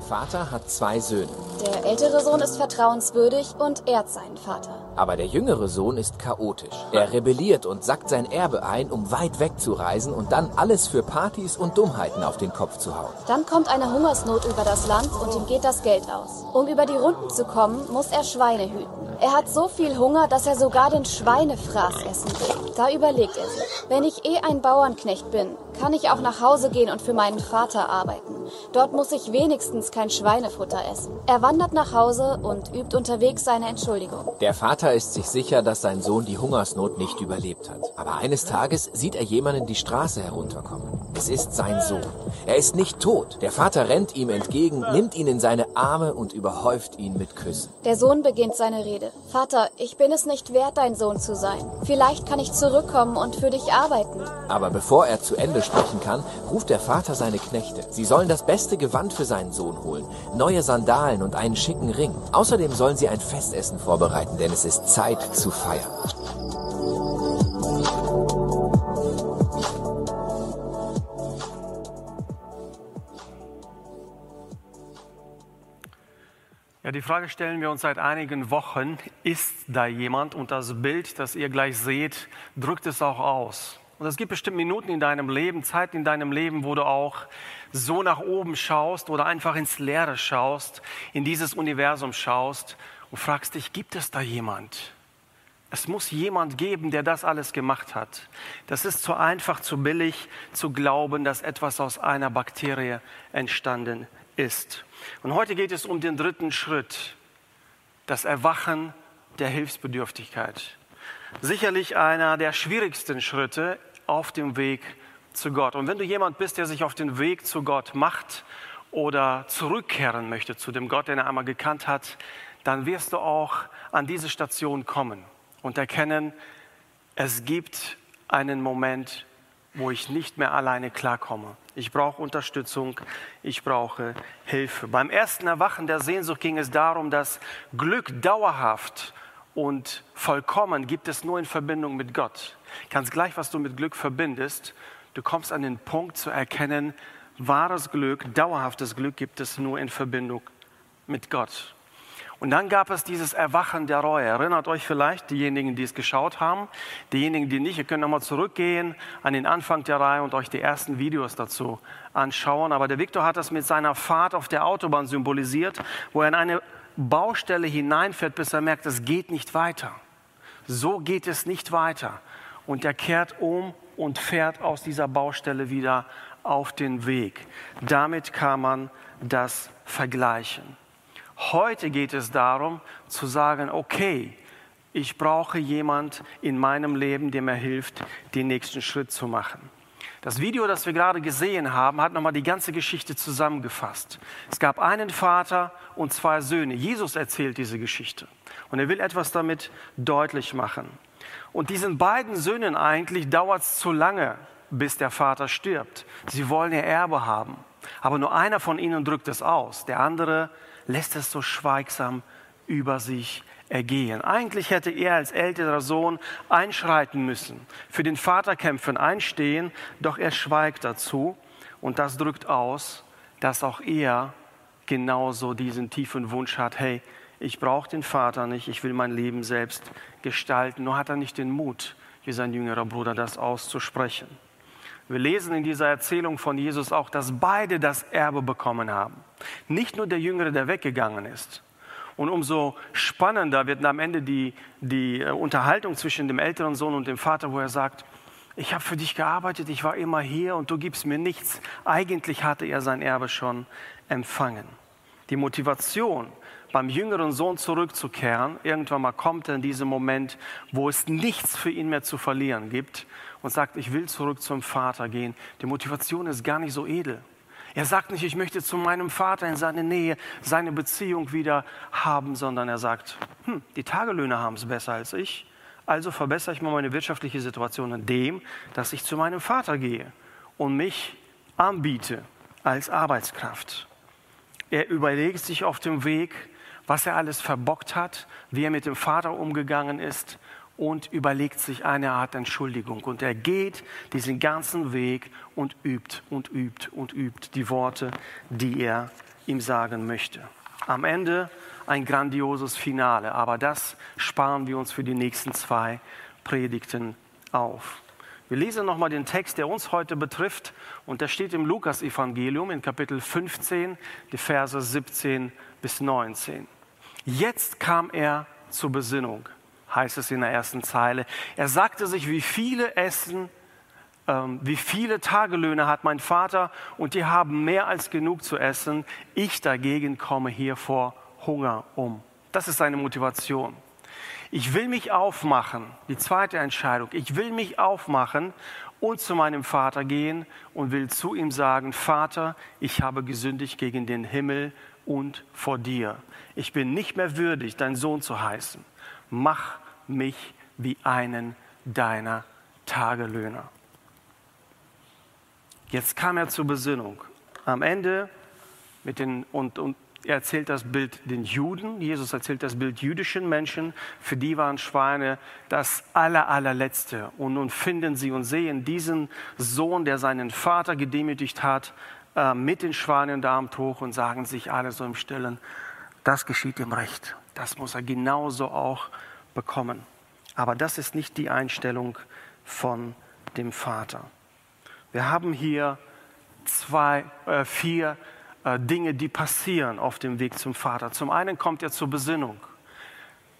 Ein Vater hat zwei Söhne. Der ältere Sohn ist vertrauenswürdig und ehrt seinen Vater. Aber der jüngere Sohn ist chaotisch. Er rebelliert und sackt sein Erbe ein, um weit weg zu reisen und dann alles für Partys und Dummheiten auf den Kopf zu hauen. Dann kommt eine Hungersnot über das Land und ihm geht das Geld aus. Um über die Runden zu kommen, muss er Schweine hüten. Er hat so viel Hunger, dass er sogar den Schweinefraß essen will. Da überlegt er sich, wenn ich eh ein Bauernknecht bin, kann ich auch nach Hause gehen und für meinen Vater arbeiten. Dort muss ich wenigstens kein Schweinefutter essen. Er wandert nach Hause und übt unterwegs seine Entschuldigung. Der Vater ist sich sicher, dass sein Sohn die Hungersnot nicht überlebt hat. Aber eines Tages sieht er jemanden die Straße herunterkommen. Es ist sein Sohn. Er ist nicht tot. Der Vater rennt ihm entgegen, nimmt ihn in seine Arme und überhäuft ihn mit Küssen. Der Sohn beginnt seine Rede. Vater, ich bin es nicht wert, dein Sohn zu sein. Vielleicht kann ich zurückkommen und für dich arbeiten. Aber bevor er zu Ende sprechen kann, ruft der Vater seine Knechte. Sie sollen das beste Gewand für seinen Sohn holen, neue Sandalen und einen schicken Ring. Außerdem sollen sie ein Festessen vorbereiten, denn es ist Zeit zu feiern. Ja, die Frage stellen wir uns seit einigen Wochen, ist da jemand? Und das Bild, das ihr gleich seht, drückt es auch aus. Und es gibt bestimmt Minuten in deinem Leben, Zeiten in deinem Leben, wo du auch so nach oben schaust oder einfach ins Leere schaust, in dieses Universum schaust und fragst dich, gibt es da jemand? Es muss jemand geben, der das alles gemacht hat. Das ist zu einfach, zu billig zu glauben, dass etwas aus einer Bakterie entstanden ist. Und heute geht es um den dritten Schritt, das Erwachen der Hilfsbedürftigkeit. Sicherlich einer der schwierigsten Schritte auf dem Weg zu Gott. Und wenn du jemand bist, der sich auf den Weg zu Gott macht oder zurückkehren möchte zu dem Gott, den er einmal gekannt hat, dann wirst du auch an diese Station kommen und erkennen, es gibt einen Moment, wo ich nicht mehr alleine klarkomme. Ich brauche Unterstützung, ich brauche Hilfe. Beim ersten Erwachen der Sehnsucht ging es darum, dass Glück dauerhaft und vollkommen gibt es nur in Verbindung mit Gott. Ganz gleich, was du mit Glück verbindest, du kommst an den Punkt zu erkennen, wahres Glück, dauerhaftes Glück gibt es nur in Verbindung mit Gott. Und dann gab es dieses Erwachen der Reue. Erinnert euch vielleicht, diejenigen, die es geschaut haben, diejenigen, die nicht, ihr könnt nochmal zurückgehen an den Anfang der Reihe und euch die ersten Videos dazu anschauen. Aber der Viktor hat das mit seiner Fahrt auf der Autobahn symbolisiert, wo er in eine Baustelle hineinfährt, bis er merkt, es geht nicht weiter. So geht es nicht weiter. Und er kehrt um und fährt aus dieser Baustelle wieder auf den Weg. Damit kann man das vergleichen. Heute geht es darum zu sagen, okay, ich brauche jemand in meinem Leben, der mir hilft, den nächsten Schritt zu machen. Das Video, das wir gerade gesehen haben, hat nochmal die ganze Geschichte zusammengefasst. Es gab einen Vater und zwei Söhne. Jesus erzählt diese Geschichte und er will etwas damit deutlich machen. Und diesen beiden Söhnen eigentlich dauert es zu lange, bis der Vater stirbt. Sie wollen ihr Erbe haben. Aber nur einer von ihnen drückt es aus, der andere lässt es so schweigsam über sich ergehen. Eigentlich hätte er als älterer Sohn einschreiten müssen, für den Vater kämpfen, einstehen, doch er schweigt dazu und das drückt aus, dass auch er genauso diesen tiefen Wunsch hat, hey, ich brauche den Vater nicht, ich will mein Leben selbst gestalten. Nur hat er nicht den Mut, wie sein jüngerer Bruder, das auszusprechen. Wir lesen in dieser Erzählung von Jesus auch, dass beide das Erbe bekommen haben. Nicht nur der Jüngere, der weggegangen ist. Und umso spannender wird am Ende die, die äh, Unterhaltung zwischen dem älteren Sohn und dem Vater, wo er sagt, ich habe für dich gearbeitet, ich war immer hier und du gibst mir nichts. Eigentlich hatte er sein Erbe schon empfangen. Die Motivation, beim jüngeren Sohn zurückzukehren, irgendwann mal kommt er in diesem Moment, wo es nichts für ihn mehr zu verlieren gibt und sagt, ich will zurück zum Vater gehen. Die Motivation ist gar nicht so edel. Er sagt nicht, ich möchte zu meinem Vater in seine Nähe, seine Beziehung wieder haben, sondern er sagt, hm, die Tagelöhner haben es besser als ich, also verbessere ich mal meine wirtschaftliche Situation indem, dass ich zu meinem Vater gehe und mich anbiete als Arbeitskraft. Er überlegt sich auf dem Weg, was er alles verbockt hat, wie er mit dem Vater umgegangen ist und überlegt sich eine Art Entschuldigung. Und er geht diesen ganzen Weg und übt und übt und übt die Worte, die er ihm sagen möchte. Am Ende ein grandioses Finale, aber das sparen wir uns für die nächsten zwei Predigten auf. Wir lesen nochmal den Text, der uns heute betrifft, und der steht im Lukas-Evangelium in Kapitel 15, die Verse 17 bis 19. Jetzt kam er zur Besinnung, heißt es in der ersten Zeile. Er sagte sich, wie viele essen, ähm, wie viele Tagelöhne hat mein Vater und die haben mehr als genug zu essen. Ich dagegen komme hier vor Hunger um. Das ist seine Motivation. Ich will mich aufmachen, die zweite Entscheidung, ich will mich aufmachen und zu meinem Vater gehen und will zu ihm sagen, Vater, ich habe gesündigt gegen den Himmel und vor dir. Ich bin nicht mehr würdig, dein Sohn zu heißen. Mach mich wie einen deiner Tagelöhner. Jetzt kam er zur Besinnung. Am Ende mit den, und, und er erzählt das Bild den Juden, Jesus erzählt das Bild jüdischen Menschen, für die waren Schweine das aller, allerletzte. Und nun finden sie und sehen diesen Sohn, der seinen Vater gedemütigt hat, äh, mit den Schweinen da am Tuch und sagen sich alle so im Stillen, das geschieht ihm recht. Das muss er genauso auch bekommen. Aber das ist nicht die Einstellung von dem Vater. Wir haben hier zwei, äh, vier äh, Dinge, die passieren auf dem Weg zum Vater. Zum einen kommt er zur Besinnung.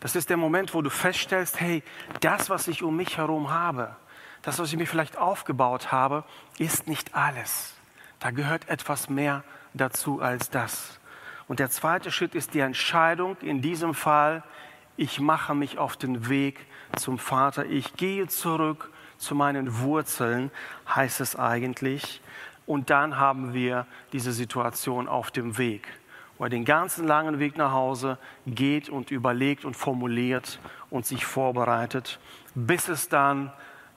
Das ist der Moment, wo du feststellst, hey, das, was ich um mich herum habe, das, was ich mir vielleicht aufgebaut habe, ist nicht alles. Da gehört etwas mehr dazu als das. Und der zweite Schritt ist die Entscheidung, in diesem Fall, ich mache mich auf den Weg zum Vater, ich gehe zurück zu meinen Wurzeln, heißt es eigentlich. Und dann haben wir diese Situation auf dem Weg, wo er den ganzen langen Weg nach Hause geht und überlegt und formuliert und sich vorbereitet, bis es dann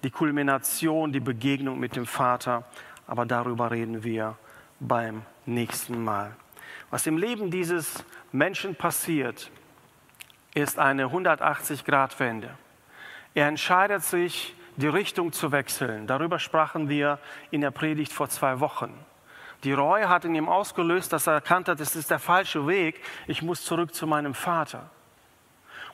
die Kulmination, die Begegnung mit dem Vater, aber darüber reden wir beim nächsten Mal. Was im Leben dieses Menschen passiert, ist eine 180-Grad-Wende. Er entscheidet sich, die Richtung zu wechseln. Darüber sprachen wir in der Predigt vor zwei Wochen. Die Reue hat in ihm ausgelöst, dass er erkannt hat, es ist der falsche Weg, ich muss zurück zu meinem Vater.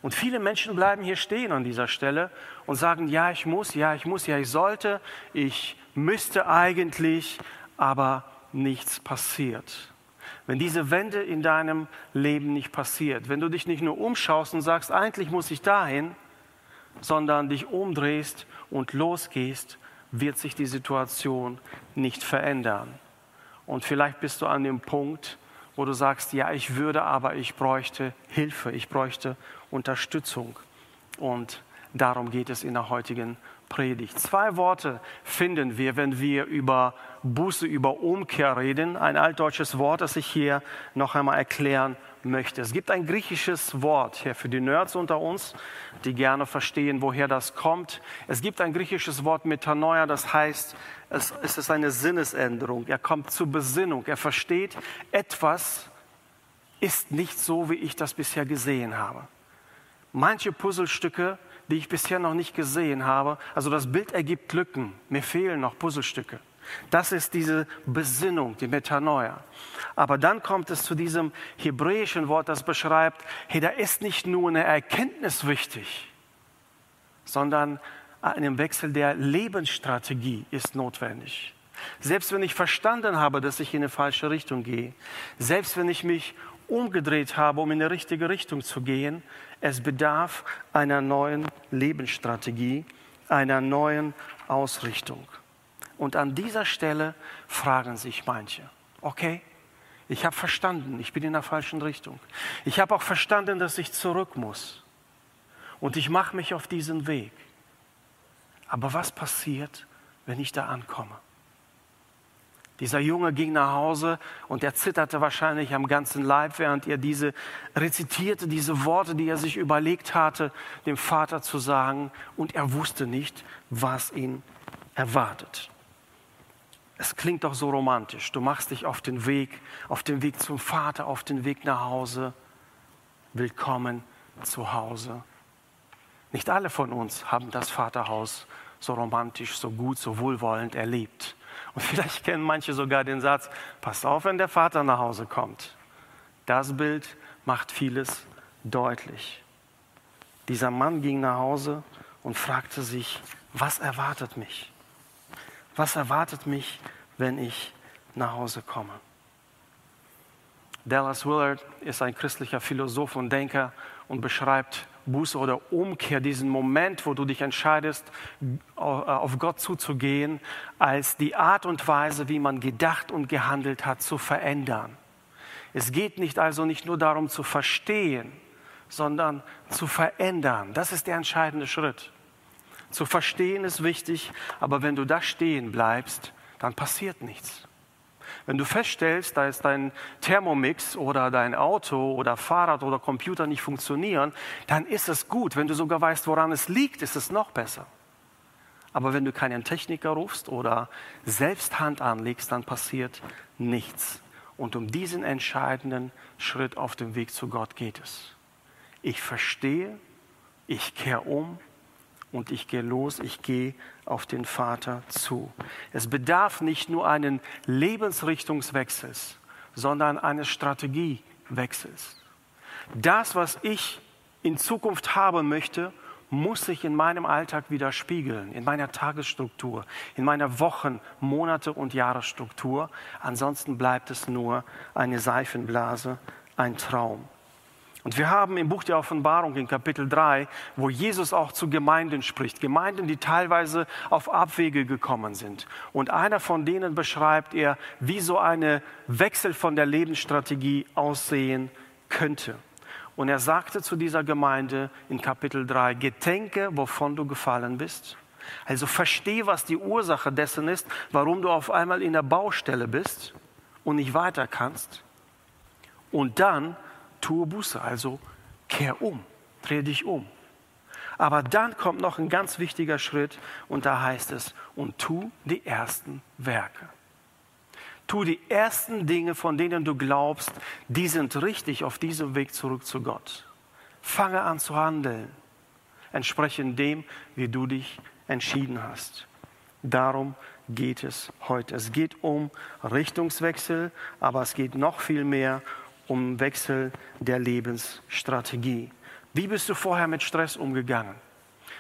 Und viele Menschen bleiben hier stehen an dieser Stelle und sagen, ja, ich muss, ja, ich muss, ja, ich sollte, ich müsste eigentlich, aber nichts passiert. Wenn diese Wende in deinem Leben nicht passiert, wenn du dich nicht nur umschaust und sagst, eigentlich muss ich dahin, sondern dich umdrehst und losgehst, wird sich die Situation nicht verändern. Und vielleicht bist du an dem Punkt, wo du sagst, ja, ich würde, aber ich bräuchte Hilfe, ich bräuchte Unterstützung. Und darum geht es in der heutigen Predigt. Zwei Worte finden wir, wenn wir über Buße, über Umkehr reden. Ein altdeutsches Wort, das ich hier noch einmal erklären möchte. Es gibt ein griechisches Wort hier für die Nerds unter uns, die gerne verstehen, woher das kommt. Es gibt ein griechisches Wort Metanoia, das heißt, es, es ist eine Sinnesänderung. Er kommt zur Besinnung. Er versteht, etwas ist nicht so, wie ich das bisher gesehen habe. Manche Puzzlestücke, die ich bisher noch nicht gesehen habe, also das Bild ergibt Lücken. Mir fehlen noch Puzzlestücke. Das ist diese Besinnung, die Metanoia. Aber dann kommt es zu diesem hebräischen Wort, das beschreibt, hey, da ist nicht nur eine Erkenntnis wichtig, sondern ein Wechsel der Lebensstrategie ist notwendig. Selbst wenn ich verstanden habe, dass ich in eine falsche Richtung gehe, selbst wenn ich mich umgedreht habe, um in die richtige Richtung zu gehen, es bedarf einer neuen Lebensstrategie, einer neuen Ausrichtung. Und an dieser Stelle fragen sich manche, okay, ich habe verstanden, ich bin in der falschen Richtung. Ich habe auch verstanden, dass ich zurück muss. Und ich mache mich auf diesen Weg. Aber was passiert, wenn ich da ankomme? Dieser Junge ging nach Hause und er zitterte wahrscheinlich am ganzen Leib, während er diese rezitierte, diese Worte, die er sich überlegt hatte, dem Vater zu sagen. Und er wusste nicht, was ihn erwartet. Es klingt doch so romantisch. Du machst dich auf den Weg, auf den Weg zum Vater, auf den Weg nach Hause. Willkommen zu Hause. Nicht alle von uns haben das Vaterhaus so romantisch, so gut, so wohlwollend erlebt. Und vielleicht kennen manche sogar den Satz, passt auf, wenn der Vater nach Hause kommt. Das Bild macht vieles deutlich. Dieser Mann ging nach Hause und fragte sich, was erwartet mich? Was erwartet mich, wenn ich nach Hause komme? Dallas Willard ist ein christlicher Philosoph und Denker und beschreibt Buße oder Umkehr, diesen Moment, wo du dich entscheidest, auf Gott zuzugehen, als die Art und Weise, wie man gedacht und gehandelt hat, zu verändern. Es geht nicht also nicht nur darum zu verstehen, sondern zu verändern. Das ist der entscheidende Schritt. Zu verstehen ist wichtig, aber wenn du da stehen bleibst, dann passiert nichts. Wenn du feststellst, da ist dein Thermomix oder dein Auto oder Fahrrad oder Computer nicht funktionieren, dann ist es gut. Wenn du sogar weißt, woran es liegt, ist es noch besser. Aber wenn du keinen Techniker rufst oder selbst Hand anlegst, dann passiert nichts. Und um diesen entscheidenden Schritt auf dem Weg zu Gott geht es. Ich verstehe, ich kehre um und ich gehe los, ich gehe auf den Vater zu. Es bedarf nicht nur einen Lebensrichtungswechsels, sondern eines Strategiewechsels. Das, was ich in Zukunft haben möchte, muss sich in meinem Alltag widerspiegeln, in meiner Tagesstruktur, in meiner Wochen-, Monate- und Jahresstruktur. Ansonsten bleibt es nur eine Seifenblase, ein Traum. Und wir haben im Buch der Offenbarung in Kapitel 3, wo Jesus auch zu Gemeinden spricht, Gemeinden, die teilweise auf Abwege gekommen sind. Und einer von denen beschreibt er, wie so eine Wechsel von der Lebensstrategie aussehen könnte. Und er sagte zu dieser Gemeinde in Kapitel 3, gedenke, wovon du gefallen bist. Also verstehe, was die Ursache dessen ist, warum du auf einmal in der Baustelle bist und nicht weiter kannst. Und dann tue Buße, also kehr um, dreh dich um. Aber dann kommt noch ein ganz wichtiger Schritt und da heißt es, und tu die ersten Werke. Tu die ersten Dinge, von denen du glaubst, die sind richtig auf diesem Weg zurück zu Gott. Fange an zu handeln, entsprechend dem, wie du dich entschieden hast. Darum geht es heute. Es geht um Richtungswechsel, aber es geht noch viel mehr um Wechsel der Lebensstrategie. Wie bist du vorher mit Stress umgegangen?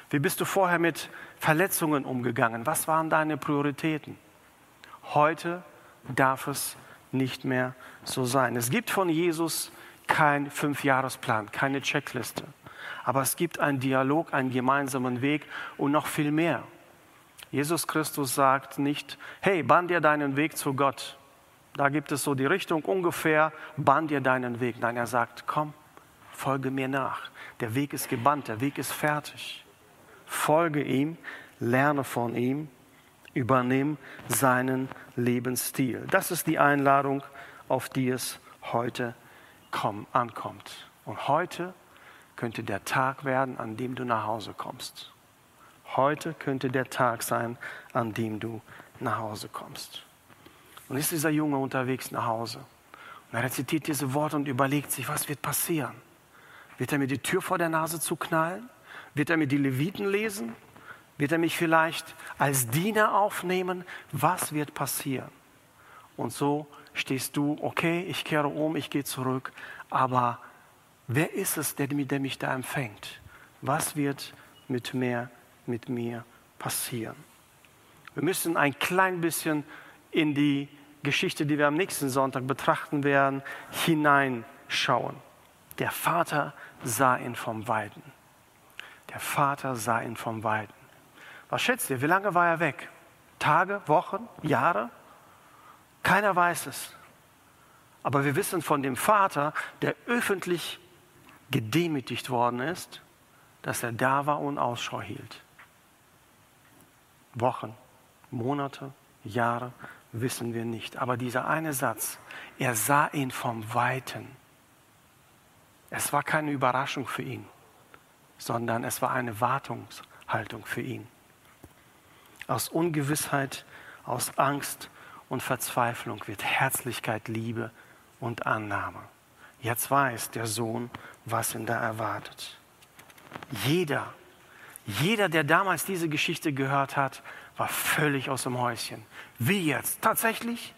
Wie bist du vorher mit Verletzungen umgegangen? Was waren deine Prioritäten? Heute darf es nicht mehr so sein. Es gibt von Jesus keinen Fünfjahresplan, keine Checkliste. Aber es gibt einen Dialog, einen gemeinsamen Weg und noch viel mehr. Jesus Christus sagt nicht, hey, bahn dir deinen Weg zu Gott. Da gibt es so die Richtung ungefähr, bahn dir deinen Weg. Nein, er sagt, komm, folge mir nach. Der Weg ist gebannt, der Weg ist fertig. Folge ihm, lerne von ihm, übernimm seinen Lebensstil. Das ist die Einladung, auf die es heute komm, ankommt. Und heute könnte der Tag werden, an dem du nach Hause kommst. Heute könnte der Tag sein, an dem du nach Hause kommst. Und ist dieser Junge unterwegs nach Hause. Und er rezitiert diese Worte und überlegt sich, was wird passieren? Wird er mir die Tür vor der Nase zuknallen? Wird er mir die Leviten lesen? Wird er mich vielleicht als Diener aufnehmen? Was wird passieren? Und so stehst du, okay, ich kehre um, ich gehe zurück, aber wer ist es, der, der mich da empfängt? Was wird mit mir, mit mir passieren? Wir müssen ein klein bisschen in die Geschichte, die wir am nächsten Sonntag betrachten werden, hineinschauen. Der Vater sah ihn vom Weiden. Der Vater sah ihn vom Weiden. Was schätzt ihr, wie lange war er weg? Tage, Wochen, Jahre? Keiner weiß es. Aber wir wissen von dem Vater, der öffentlich gedemütigt worden ist, dass er da war und Ausschau hielt. Wochen, Monate, Jahre, wissen wir nicht. Aber dieser eine Satz, er sah ihn vom Weiten. Es war keine Überraschung für ihn, sondern es war eine Wartungshaltung für ihn. Aus Ungewissheit, aus Angst und Verzweiflung wird Herzlichkeit, Liebe und Annahme. Jetzt weiß der Sohn, was ihn da erwartet. Jeder, jeder, der damals diese Geschichte gehört hat, war völlig aus dem Häuschen. Wie jetzt? Tatsächlich?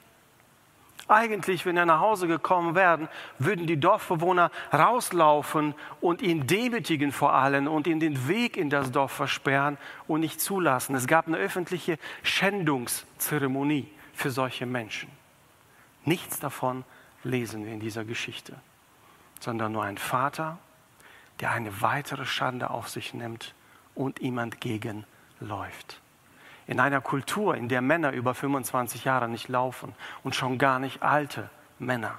Eigentlich, wenn er nach Hause gekommen wäre, würden die Dorfbewohner rauslaufen und ihn demütigen vor allen und ihn den Weg in das Dorf versperren und nicht zulassen. Es gab eine öffentliche Schändungszeremonie für solche Menschen. Nichts davon lesen wir in dieser Geschichte, sondern nur ein Vater, der eine weitere Schande auf sich nimmt und ihm entgegenläuft. In einer Kultur, in der Männer über 25 Jahre nicht laufen und schon gar nicht alte Männer.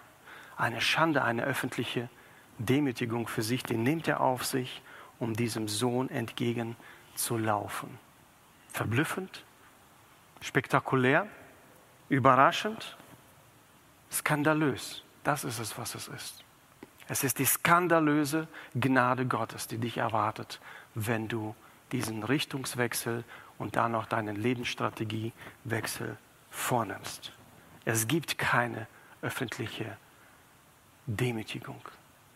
Eine Schande, eine öffentliche Demütigung für sich, die nimmt er auf sich, um diesem Sohn entgegenzulaufen. Verblüffend, spektakulär, überraschend, skandalös. Das ist es, was es ist. Es ist die skandalöse Gnade Gottes, die dich erwartet, wenn du diesen Richtungswechsel und dann noch deinen Lebensstrategiewechsel vornimmst. Es gibt keine öffentliche Demütigung.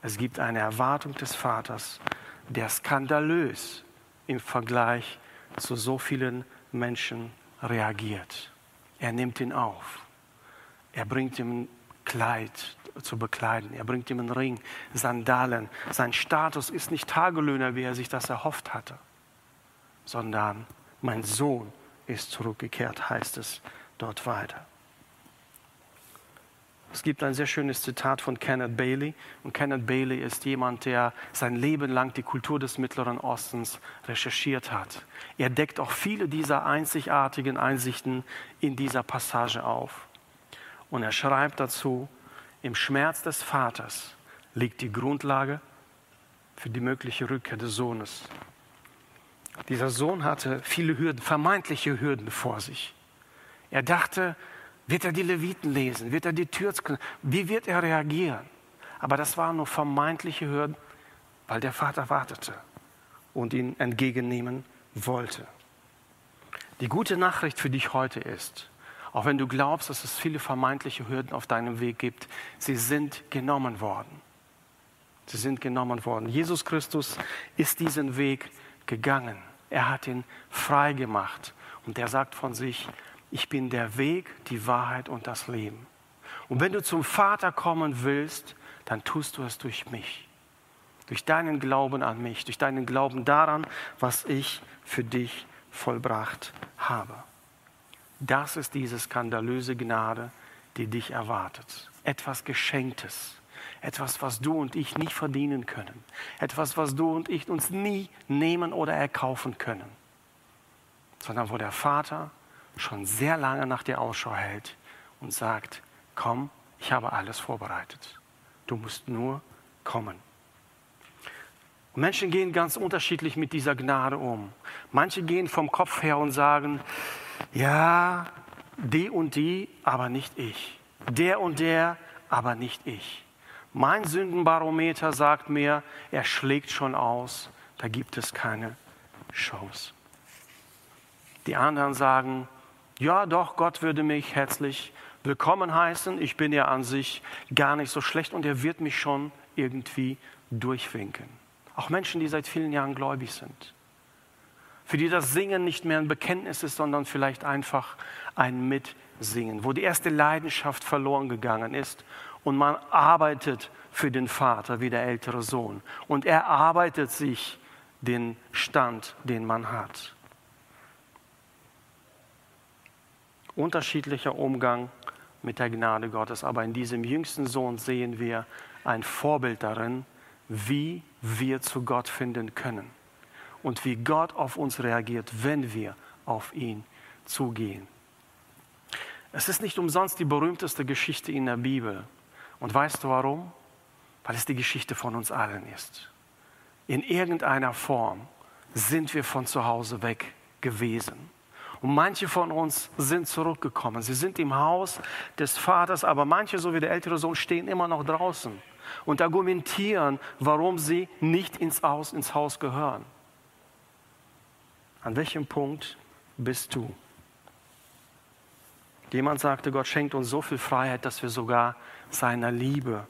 Es gibt eine Erwartung des Vaters, der skandalös im Vergleich zu so vielen Menschen reagiert. Er nimmt ihn auf. Er bringt ihm Kleid zu bekleiden. Er bringt ihm einen Ring, Sandalen. Sein Status ist nicht Tagelöhner, wie er sich das erhofft hatte, sondern mein Sohn ist zurückgekehrt, heißt es dort weiter. Es gibt ein sehr schönes Zitat von Kenneth Bailey. Und Kenneth Bailey ist jemand, der sein Leben lang die Kultur des Mittleren Ostens recherchiert hat. Er deckt auch viele dieser einzigartigen Einsichten in dieser Passage auf. Und er schreibt dazu, im Schmerz des Vaters liegt die Grundlage für die mögliche Rückkehr des Sohnes. Dieser Sohn hatte viele Hürden, vermeintliche Hürden vor sich. Er dachte, wird er die Leviten lesen? Wird er die Tür? Wie wird er reagieren? Aber das waren nur vermeintliche Hürden, weil der Vater wartete und ihn entgegennehmen wollte. Die gute Nachricht für dich heute ist, auch wenn du glaubst, dass es viele vermeintliche Hürden auf deinem Weg gibt, sie sind genommen worden. Sie sind genommen worden. Jesus Christus ist diesen Weg gegangen. Er hat ihn frei gemacht. Und er sagt von sich, ich bin der Weg, die Wahrheit und das Leben. Und wenn du zum Vater kommen willst, dann tust du es durch mich. Durch deinen Glauben an mich, durch deinen Glauben daran, was ich für dich vollbracht habe. Das ist diese skandalöse Gnade, die dich erwartet. Etwas Geschenktes. Etwas, was du und ich nicht verdienen können. Etwas, was du und ich uns nie nehmen oder erkaufen können. Sondern wo der Vater schon sehr lange nach dir Ausschau hält und sagt, komm, ich habe alles vorbereitet. Du musst nur kommen. Menschen gehen ganz unterschiedlich mit dieser Gnade um. Manche gehen vom Kopf her und sagen, ja, die und die, aber nicht ich. Der und der, aber nicht ich. Mein Sündenbarometer sagt mir, er schlägt schon aus, da gibt es keine Chance. Die anderen sagen, ja doch, Gott würde mich herzlich willkommen heißen, ich bin ja an sich gar nicht so schlecht und er wird mich schon irgendwie durchwinken. Auch Menschen, die seit vielen Jahren gläubig sind, für die das Singen nicht mehr ein Bekenntnis ist, sondern vielleicht einfach ein Mitsingen, wo die erste Leidenschaft verloren gegangen ist und man arbeitet für den Vater wie der ältere Sohn und er arbeitet sich den Stand, den man hat. Unterschiedlicher Umgang mit der Gnade Gottes, aber in diesem jüngsten Sohn sehen wir ein Vorbild darin, wie wir zu Gott finden können und wie Gott auf uns reagiert, wenn wir auf ihn zugehen. Es ist nicht umsonst die berühmteste Geschichte in der Bibel. Und weißt du warum? Weil es die Geschichte von uns allen ist. In irgendeiner Form sind wir von zu Hause weg gewesen. Und manche von uns sind zurückgekommen. Sie sind im Haus des Vaters, aber manche, so wie der ältere Sohn, stehen immer noch draußen und argumentieren, warum sie nicht ins Haus, ins Haus gehören. An welchem Punkt bist du? Jemand sagte, Gott schenkt uns so viel Freiheit, dass wir sogar seiner Liebe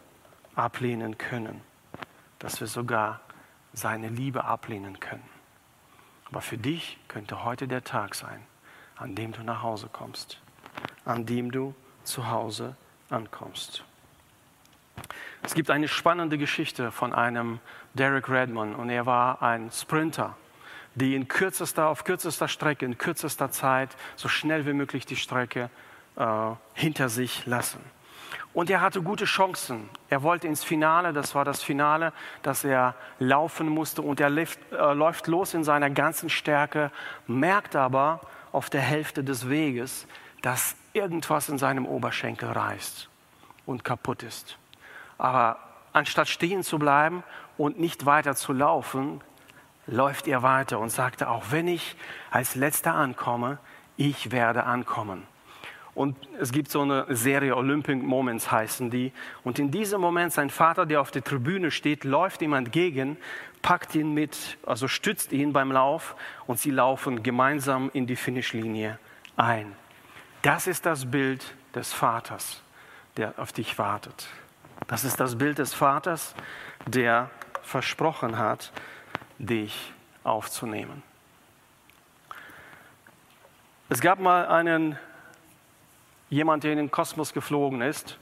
ablehnen können. Dass wir sogar seine Liebe ablehnen können. Aber für dich könnte heute der Tag sein, an dem du nach Hause kommst, an dem du zu Hause ankommst. Es gibt eine spannende Geschichte von einem Derek Redmond und er war ein Sprinter, die in kürzester, auf kürzester Strecke, in kürzester Zeit so schnell wie möglich die Strecke äh, hinter sich lassen. Und er hatte gute Chancen. Er wollte ins Finale, das war das Finale, das er laufen musste. Und er lief, äh, läuft los in seiner ganzen Stärke, merkt aber auf der Hälfte des Weges, dass irgendwas in seinem Oberschenkel reißt und kaputt ist. Aber anstatt stehen zu bleiben und nicht weiter zu laufen, läuft er weiter und sagte, auch wenn ich als letzter ankomme, ich werde ankommen. Und es gibt so eine Serie Olympic Moments heißen die. Und in diesem Moment sein Vater, der auf der Tribüne steht, läuft ihm entgegen, packt ihn mit, also stützt ihn beim Lauf und sie laufen gemeinsam in die Finishlinie ein. Das ist das Bild des Vaters, der auf dich wartet. Das ist das Bild des Vaters, der versprochen hat, dich aufzunehmen. Es gab mal einen jemand, der in den Kosmos geflogen ist.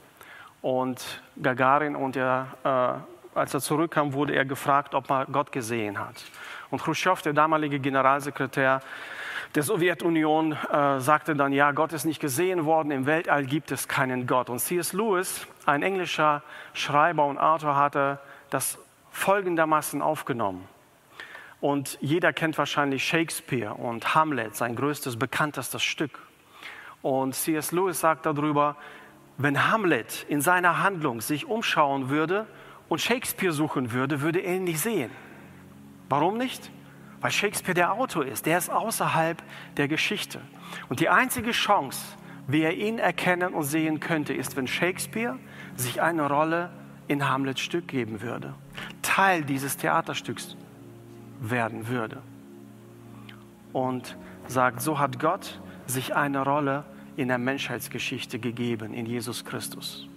Und Gagarin, und er, äh, als er zurückkam, wurde er gefragt, ob er Gott gesehen hat. Und Khrushchev, der damalige Generalsekretär der Sowjetunion, äh, sagte dann, ja, Gott ist nicht gesehen worden, im Weltall gibt es keinen Gott. Und C.S. Lewis, ein englischer Schreiber und Autor, hatte das folgendermaßen aufgenommen. Und jeder kennt wahrscheinlich Shakespeare und Hamlet, sein größtes, bekanntestes Stück. Und C.S. Lewis sagt darüber, wenn Hamlet in seiner Handlung sich umschauen würde und Shakespeare suchen würde, würde er ihn nicht sehen. Warum nicht? Weil Shakespeare der Autor ist, der ist außerhalb der Geschichte. Und die einzige Chance, wie er ihn erkennen und sehen könnte, ist, wenn Shakespeare sich eine Rolle in Hamlets Stück geben würde, Teil dieses Theaterstücks werden würde. Und sagt, so hat Gott sich eine Rolle in der Menschheitsgeschichte gegeben, in Jesus Christus.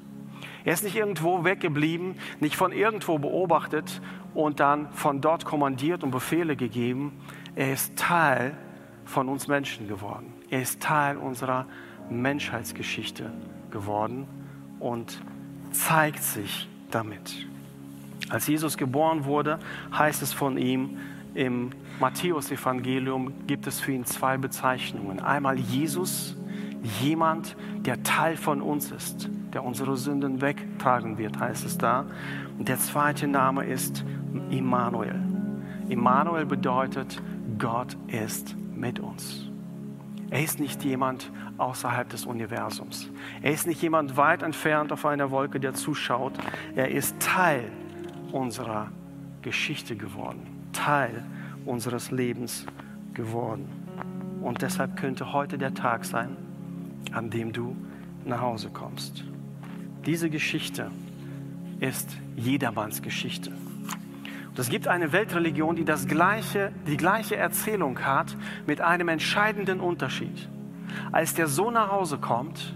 Er ist nicht irgendwo weggeblieben, nicht von irgendwo beobachtet und dann von dort kommandiert und Befehle gegeben. Er ist Teil von uns Menschen geworden. Er ist Teil unserer Menschheitsgeschichte geworden und zeigt sich damit. Als Jesus geboren wurde, heißt es von ihm, im Matthäusevangelium gibt es für ihn zwei Bezeichnungen. Einmal Jesus, jemand, der Teil von uns ist, der unsere Sünden wegtragen wird, heißt es da. Und der zweite Name ist Immanuel. Immanuel bedeutet, Gott ist mit uns. Er ist nicht jemand außerhalb des Universums. Er ist nicht jemand weit entfernt auf einer Wolke, der zuschaut. Er ist Teil unserer Geschichte geworden, Teil unseres Lebens geworden. Und deshalb könnte heute der Tag sein, an dem du nach Hause kommst. Diese Geschichte ist jedermanns Geschichte. Und es gibt eine Weltreligion, die das gleiche, die gleiche Erzählung hat, mit einem entscheidenden Unterschied. Als der Sohn nach Hause kommt,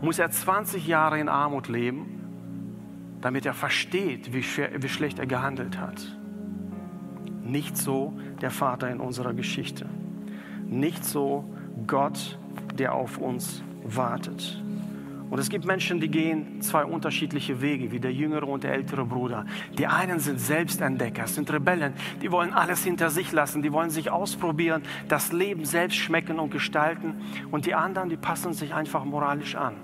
muss er 20 Jahre in Armut leben, damit er versteht, wie, schwer, wie schlecht er gehandelt hat. Nicht so der Vater in unserer Geschichte. Nicht so Gott der auf uns wartet. Und es gibt Menschen, die gehen zwei unterschiedliche Wege, wie der jüngere und der ältere Bruder. Die einen sind Selbstentdecker, sind Rebellen, die wollen alles hinter sich lassen, die wollen sich ausprobieren, das Leben selbst schmecken und gestalten. Und die anderen, die passen sich einfach moralisch an.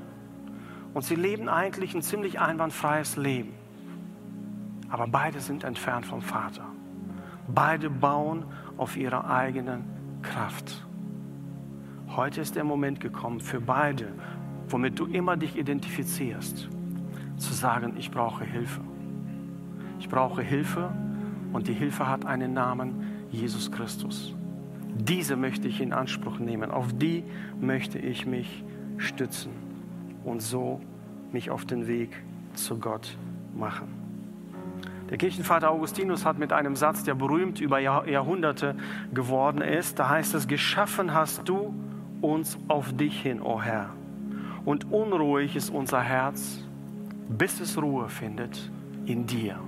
Und sie leben eigentlich ein ziemlich einwandfreies Leben. Aber beide sind entfernt vom Vater. Beide bauen auf ihrer eigenen Kraft. Heute ist der Moment gekommen für beide, womit du immer dich identifizierst, zu sagen, ich brauche Hilfe. Ich brauche Hilfe und die Hilfe hat einen Namen, Jesus Christus. Diese möchte ich in Anspruch nehmen, auf die möchte ich mich stützen und so mich auf den Weg zu Gott machen. Der Kirchenvater Augustinus hat mit einem Satz, der berühmt über Jahrhunderte geworden ist, da heißt es, geschaffen hast du uns auf dich hin, o oh Herr. Und unruhig ist unser Herz, bis es Ruhe findet in dir.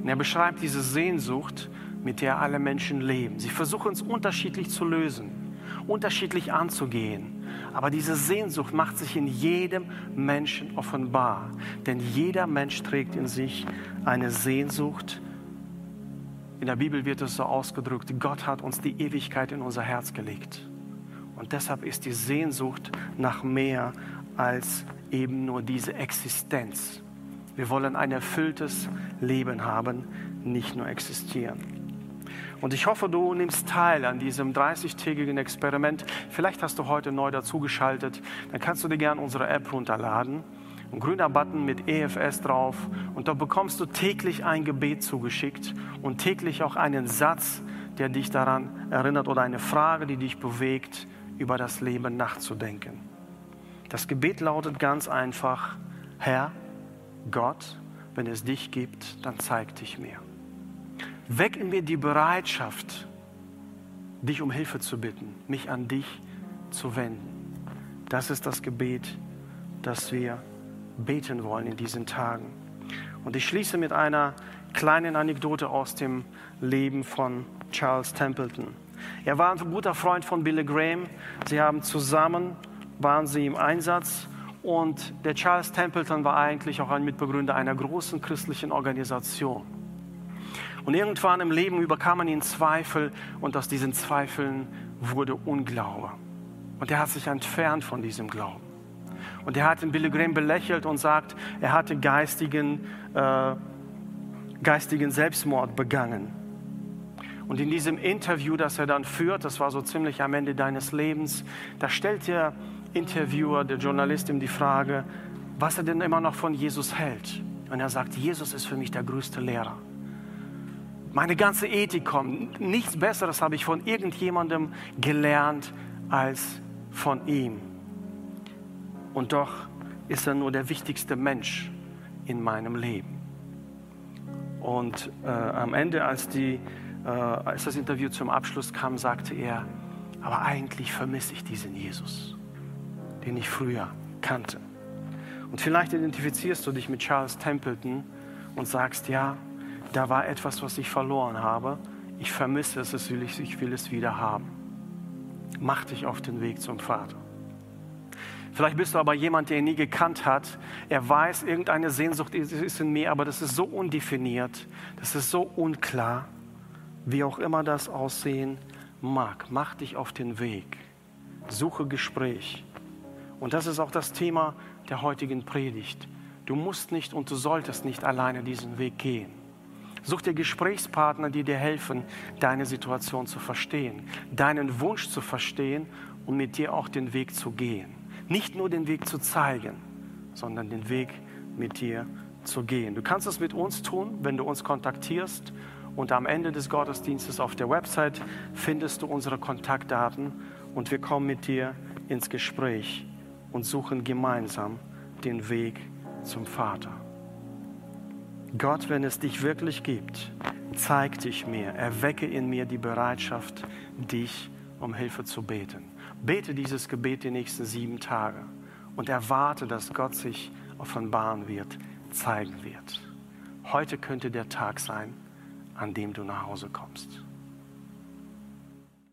Und er beschreibt diese Sehnsucht, mit der alle Menschen leben. Sie versuchen es unterschiedlich zu lösen. unterschiedlich anzugehen. Aber diese Sehnsucht macht sich in jedem Menschen offenbar. Denn jeder Mensch trägt in sich eine Sehnsucht. In der Bibel wird es so ausgedrückt, Gott hat uns die Ewigkeit in unser Herz gelegt. Und deshalb ist die Sehnsucht nach mehr als eben nur diese Existenz. Wir wollen ein erfülltes Leben haben, nicht nur existieren. Und ich hoffe, du nimmst teil an diesem 30-tägigen Experiment. Vielleicht hast du heute neu dazugeschaltet. Dann kannst du dir gerne unsere App runterladen. Ein grüner Button mit EFS drauf. Und da bekommst du täglich ein Gebet zugeschickt und täglich auch einen Satz, der dich daran erinnert oder eine Frage, die dich bewegt, über das Leben nachzudenken. Das Gebet lautet ganz einfach, Herr, Gott, wenn es dich gibt, dann zeig dich mir. Weck in mir die Bereitschaft, dich um Hilfe zu bitten, mich an dich zu wenden. Das ist das Gebet, das wir beten wollen in diesen Tagen. Und ich schließe mit einer kleinen Anekdote aus dem Leben von Charles Templeton. Er war ein guter Freund von Billy Graham. Sie haben zusammen, waren sie im Einsatz und der Charles Templeton war eigentlich auch ein Mitbegründer einer großen christlichen Organisation. Und irgendwann im Leben überkamen ihn Zweifel und aus diesen Zweifeln wurde Unglaube. Und er hat sich entfernt von diesem Glauben. Und er hat den Billy Graham belächelt und sagt, er hatte geistigen, äh, geistigen Selbstmord begangen. Und in diesem Interview, das er dann führt, das war so ziemlich am Ende deines Lebens, da stellt der Interviewer, der Journalist ihm die Frage, was er denn immer noch von Jesus hält. Und er sagt, Jesus ist für mich der größte Lehrer. Meine ganze Ethik kommt. Nichts Besseres habe ich von irgendjemandem gelernt als von ihm. Und doch ist er nur der wichtigste Mensch in meinem Leben. Und äh, am Ende, als, die, äh, als das Interview zum Abschluss kam, sagte er, aber eigentlich vermisse ich diesen Jesus, den ich früher kannte. Und vielleicht identifizierst du dich mit Charles Templeton und sagst, ja, da war etwas, was ich verloren habe. Ich vermisse es, ich will es wieder haben. Mach dich auf den Weg zum Vater. Vielleicht bist du aber jemand, der ihn nie gekannt hat. Er weiß, irgendeine Sehnsucht ist in mir, aber das ist so undefiniert, das ist so unklar, wie auch immer das aussehen mag. Mach dich auf den Weg. Suche Gespräch. Und das ist auch das Thema der heutigen Predigt. Du musst nicht und du solltest nicht alleine diesen Weg gehen. Such dir Gesprächspartner, die dir helfen, deine Situation zu verstehen, deinen Wunsch zu verstehen und mit dir auch den Weg zu gehen. Nicht nur den Weg zu zeigen, sondern den Weg mit dir zu gehen. Du kannst es mit uns tun, wenn du uns kontaktierst. Und am Ende des Gottesdienstes auf der Website findest du unsere Kontaktdaten und wir kommen mit dir ins Gespräch und suchen gemeinsam den Weg zum Vater. Gott, wenn es dich wirklich gibt, zeig dich mir, erwecke in mir die Bereitschaft, dich um Hilfe zu beten. Bete dieses Gebet die nächsten sieben Tage und erwarte, dass Gott sich offenbaren wird, zeigen wird. Heute könnte der Tag sein, an dem du nach Hause kommst.